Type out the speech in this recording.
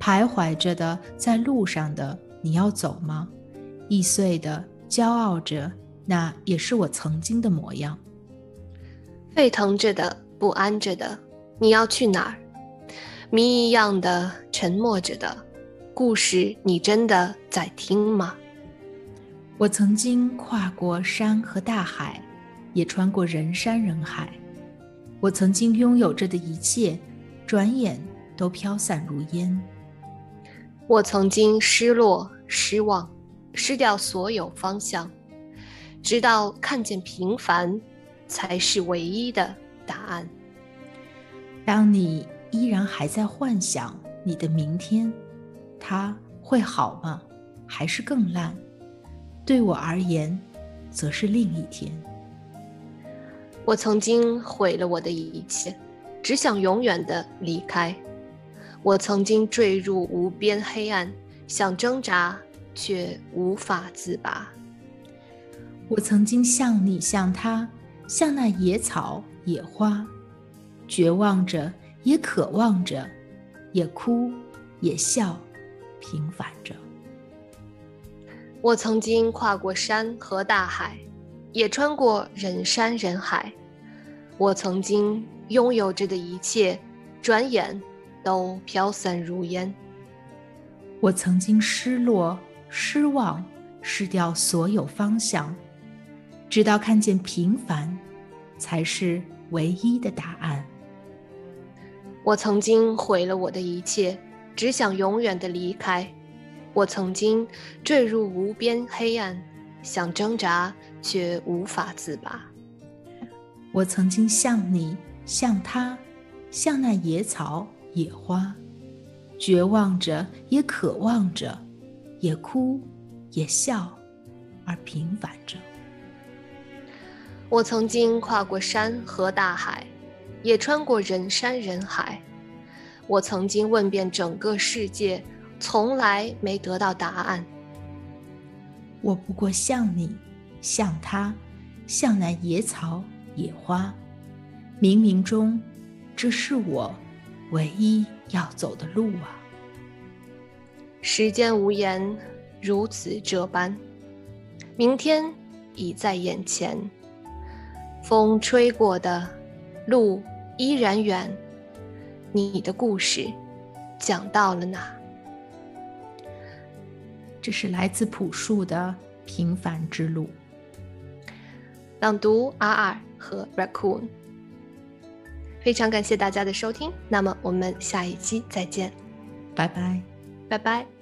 徘徊着的在路上的，你要走吗？易碎的，骄傲着，那也是我曾经的模样。沸腾着的，不安着的，你要去哪儿？谜一样的，沉默着的，故事，你真的在听吗？我曾经跨过山和大海，也穿过人山人海。我曾经拥有着的一切，转眼都飘散如烟。我曾经失落、失望，失掉所有方向，直到看见平凡，才是唯一的答案。当你依然还在幻想你的明天，它会好吗？还是更烂？对我而言，则是另一天。我曾经毁了我的一切，只想永远的离开。我曾经坠入无边黑暗，想挣扎却无法自拔。我曾经像你，像他，像那野草野花，绝望着，也渴望着，也哭，也笑，平凡着。我曾经跨过山和大海。也穿过人山人海，我曾经拥有着的一切，转眼都飘散如烟。我曾经失落、失望、失掉所有方向，直到看见平凡，才是唯一的答案。我曾经毁了我的一切，只想永远的离开。我曾经坠入无边黑暗。想挣扎，却无法自拔。我曾经像你，像他，像那野草野花，绝望着，也渴望着，也哭，也笑，而平凡着。我曾经跨过山和大海，也穿过人山人海。我曾经问遍整个世界，从来没得到答案。我不过像你，像他，像那野草野花，冥冥中，这是我唯一要走的路啊！时间无言，如此这般，明天已在眼前。风吹过的路依然远，你的故事讲到了哪？这是来自朴树的平凡之路。朗读阿尔和 Raccoon，非常感谢大家的收听，那么我们下一期再见，拜拜，拜拜。